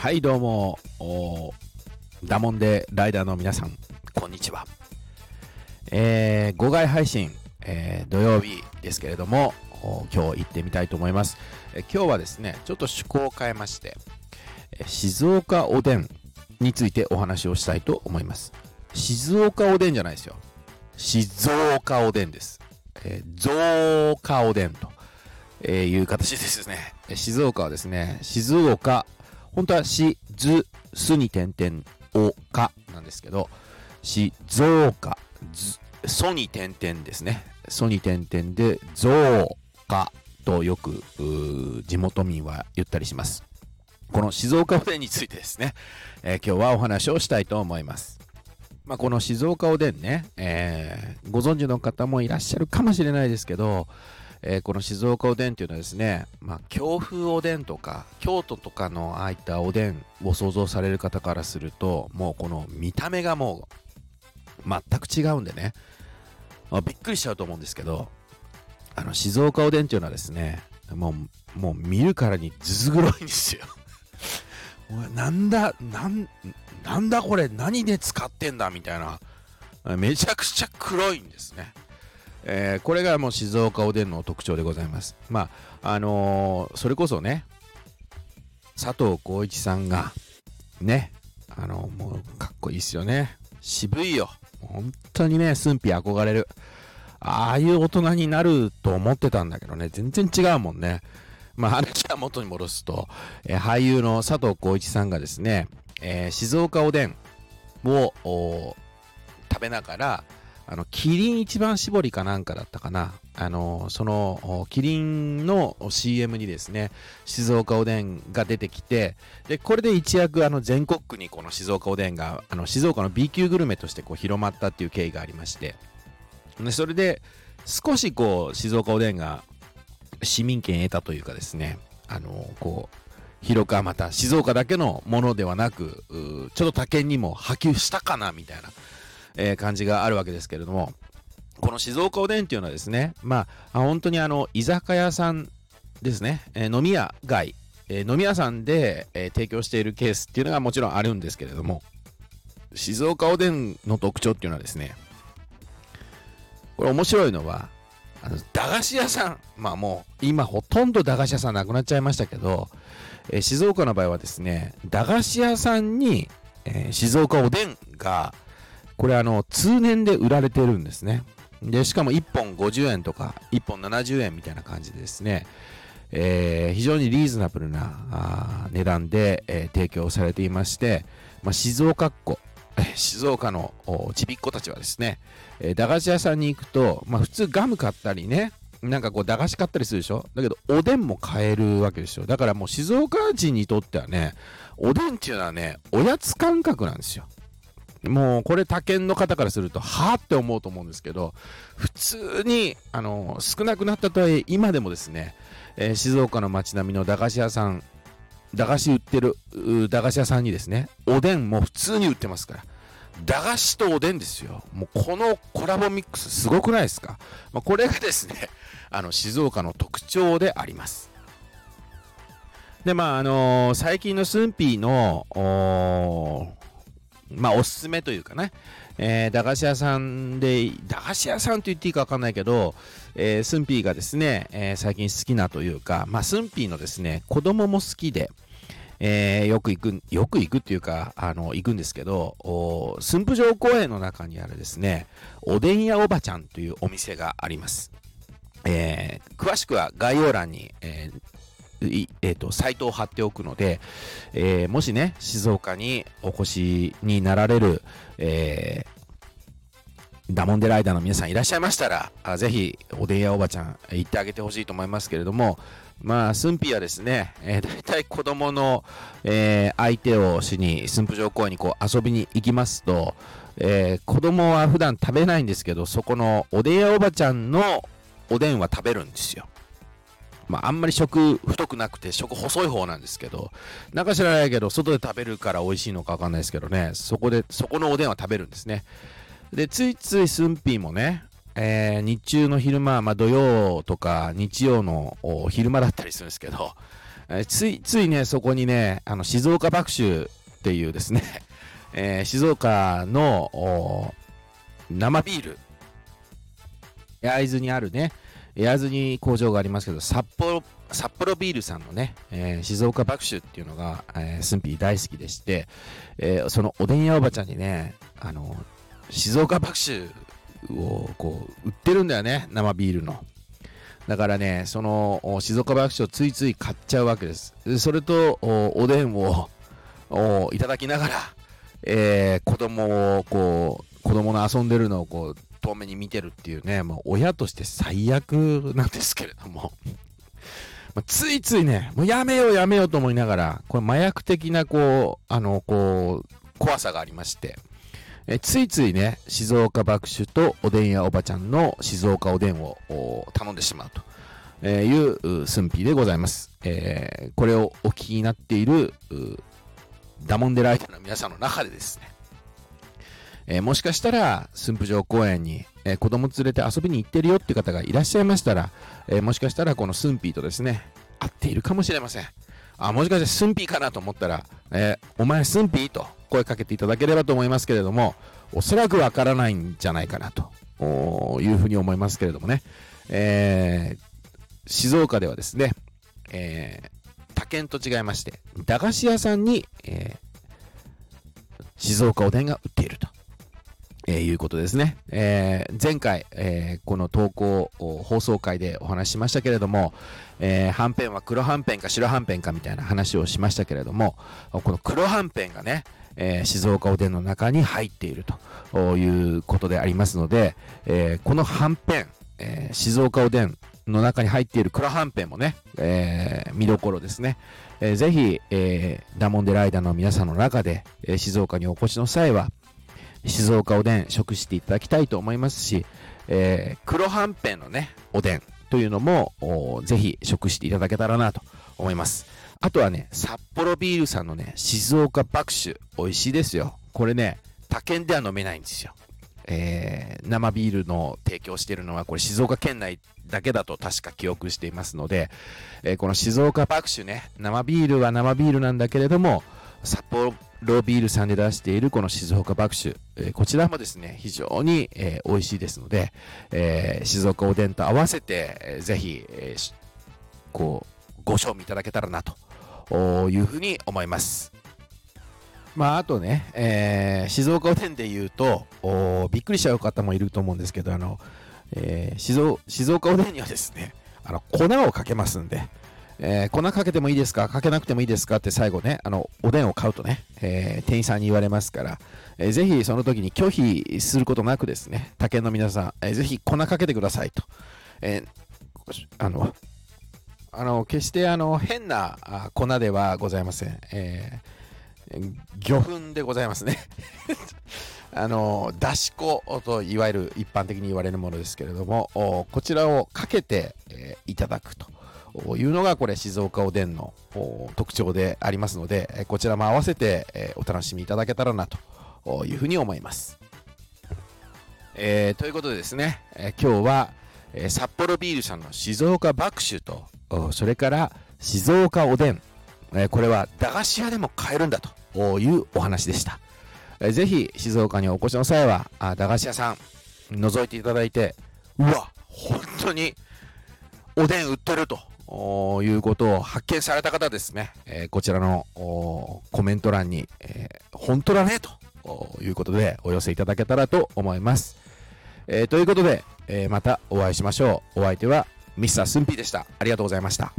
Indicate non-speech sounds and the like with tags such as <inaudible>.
はい、どうも、ダモンデライダーの皆さん、こんにちは。えー、号外配信、えー土曜日ですけれども、今日行ってみたいと思います。えー今日はですね、ちょっと趣向を変えまして、えー静岡おでんについてお話をしたいと思います。静岡おでんじゃないですよ。静岡おでんです。えー、増加おでんと。えいう形ですね、静岡はですね、静岡、本当はし、ず、すに点々、お、かなんですけど、静岡、ず、そに点々ですね。そに点々で、増加とよく、地元民は言ったりします。この静岡おでんについてですね、えー今日はお話をしたいと思います。まあ、この静岡おでんね、えーご存知の方もいらっしゃるかもしれないですけど、えーこの静岡おでんっていうのはですね、まあ、京風おでんとか京都とかのああいったおでんを想像される方からするともうこの見た目がもう全く違うんでね、まあびっくりしちゃうと思うんですけどあの静岡おでんっていうのはですねもうもう見るからにずず黒いんですよ。<laughs> なんだなんなんだこれ何で使ってんだみたいな。めちゃくちゃ黒いんですね。えーこれがもう静岡おでんの特徴でございます。まあ、あのーそれこそね、佐藤浩一さんが、ね、あのもうかっこいいっすよね。渋いよ。本当にね、駿府憧れる。ああいう大人になると思ってたんだけどね、全然違うもんね。まあ、話は元に戻すと、え俳優の佐藤浩一さんがですね、え静岡おでんを食べながら、あの、キリン一番搾りかなんかだったかな。あの、その、キリンの CM にですね、静岡おでんが出てきて、で、これで一躍、あの、全国区にこの静岡おでんが、あの、静岡の B 級グルメとしてこう広まったっていう経緯がありまして、でそれで、少しこう、静岡おでんが市民権得たというかですね、あの、こう、広くはまた静岡だけのものではなく、ちょっと他県にも波及したかな、みたいな。えー感じがあるわけですけれども、この静岡おでんっていうのはですね、まあ、あ本当にあの、居酒屋さんですね、えー飲み屋街、えー飲み屋さんで、えー提供しているケースっていうのがもちろんあるんですけれども、静岡おでんの特徴っていうのはですね、これ面白いのは、あの駄菓子屋さん、まあもう今ほとんど駄菓子屋さんなくなっちゃいましたけど、えー静岡の場合はですね、駄菓子屋さんに、えー静岡おでんが、これあの通年で売られてるんですね。で、しかも1本50円とか1本70円みたいな感じでですね、えー非常にリーズナブルな値段で、えー提供されていまして、まあ、静岡っ子、静岡のちびっ子たちはですね、えー駄菓子屋さんに行くと、まあ、普通ガム買ったりね、なんかこう駄菓子買ったりするでしょ？だけどおでんも買えるわけですよ。だからもう静岡人にとってはね、おでんっていうのはね、おやつ感覚なんですよ。もうこれ他県の方からするとはあって思うと思うんですけど普通にあの少なくなったとはいえ今でもですね、えー静岡の街並みの駄菓子屋さん駄菓子売ってる駄菓子屋さんにですねおでんも普通に売ってますから。駄菓子とおでんですよ。もうこのコラボミックスすごくないですか、まあ、これがですね <laughs> あの静岡の特徴であります。でまああのー最近のスンピーのーまあ、おすすめというかね、えー駄菓子屋さんで、駄菓子屋さんと言っていいか分かんないけど、えースンピーがですね、えー最近好きなというか、まあ、スンピーのですね、子供も好きで、えーよく行く、よく行くっていうか、あの、行くんですけど、駿府城公園の中にあるですね、おでん屋おばちゃんというお店があります。えー詳しくは概要欄に、えーえーとサイトを貼っておくので、えーもしね、静岡にお越しになられる、えーダモンデライダーの皆さんいらっしゃいましたら、あぜひ、おでん屋おばちゃん、行ってあげてほしいと思いますけれども、まあ、駿府はですね、えー、大体子供の、えー相手をしに、駿府城公園にこう遊びに行きますと、えー子供は普段食べないんですけど、そこのおでん屋おばちゃんのおでんは食べるんですよ。まあ、あんまり食太くなくて食細い方なんですけどなんか知らないけど外で食べるから美味しいのか分かんないですけどね。そこでそこのおでんは食べるんですね。でついついスンピーもね、えー日中の昼間、まあ、土曜とか日曜の昼間だったりするんですけどえついついねそこにねあの静岡爆酒っていうですね、<laughs> えー、静岡の生ビール焼津にあるね焼津に工場がありますけど札幌札幌ビールさんのね、えー、静岡爆酒っていうのが、えー、スンピー大好きでして、えー、そのおでん屋おばちゃんにね、あの、静岡爆酒をこう、売ってるんだよね、生ビールの。だからね、その静岡爆酒をついつい買っちゃうわけです。それとおでんをいただきながら、えー、子供をこう、子供の遊んでるのをこう、遠目に見てるっていうね、もう親として最悪なんですけれども <laughs> まついついね、もうやめようやめようと思いながら、これ麻薬的なこう、あの、こう、怖さがありまして、えついついね、静岡爆酒とおでん屋おばちゃんの静岡おでんを頼んでしまうと。えいう寸否でございます。えー、これをお聞きになっているダモンデライターの皆さんの中でですね、えー、もしかしたら駿府城公園に、えー、子供連れて遊びに行ってるよって方がいらっしゃいましたら、えー、もしかしたらこのスンピーとですね、会っているかもしれません。あ、もしかしてスンピーかなと思ったら、えお前スンピーと声かけていただければと思いますけれども、おそらくわからないんじゃないかなというふうに思いますけれどもね、え静岡ではですね、え他県と違いまして、駄菓子屋さんに、え静岡おでんが売っていると。えー、いうことですね。えー、前回、えー、この投稿放送会でお話ししましたけれども、えはんぺんは黒はんぺんか白はんぺんかみたいな話をしましたけれども、この黒はんぺんがね、え静岡おでんの中に入っているということでありますので、えこのはんぺん、え静岡おでんの中に入っている黒はんぺんもね、え見どころですね。えー、ぜひ、えー、ダモンデライダーの皆さんの中で、えー、静岡にお越しの際は、静岡おでん食していただきたいと思いますし、えー、黒はんぺんのね、おでんというのも、ぜひ食していただけたらなと思います。あとはね、札幌ビールさんのね、静岡爆酒、美味しいですよ。これね、他県では飲めないんですよ。えー、生ビールの提供しているのは、これ静岡県内だけだと確か記憶していますので、えー、この静岡爆酒ね、生ビールは生ビールなんだけれども、札幌ビールさんで出しているこの静岡爆酒、えー、こちらもですね、非常に、えー、美味しいですので、えー、静岡おでんと合わせて、えー、ぜひ、えー、こう、ご賞味いただけたらなというふうに思います。まあ、あとね、えー、静岡おでんで言うと、びっくりしちゃう方もいると思うんですけど、あの、えー、静静岡おでんにはですね、あの粉をかけますんで、えー、粉かけてもいいですか？かけなくてもいいですか？って最後ね、あの、おでんを買うとね、えー、店員さんに言われますから、えー、ぜひその時に拒否することなくですね、他県の皆さん、えー、ぜひ粉かけてくださいと。え、あの、あの、決してあの、変な粉ではございません。え、魚粉でございますね。<laughs> あの、だし粉といわゆる一般的に言われるものですけれども、こちらをかけて、え、いただくと。いうのがこれ静岡おでんの特徴でありますのでこちらも合わせてお楽しみいただけたらなというふうに思います。えー、ということでですね、えー、今日は、えー、札幌ビールさんの静岡爆酒とそれから静岡おでん、えこれは駄菓子屋でも買えるんだというお話でした。えぜひ静岡にお越しの際はあ駄菓子屋さん覗いていただいてうわ本当におでん売ってるということを発見された方ですね、えー、こちらのコメント欄に、えー、本当だねということでお寄せいただけたらと思います。えー、ということで、えまたお会いしましょう。お相手はミスタースンピーでした。ありがとうございました。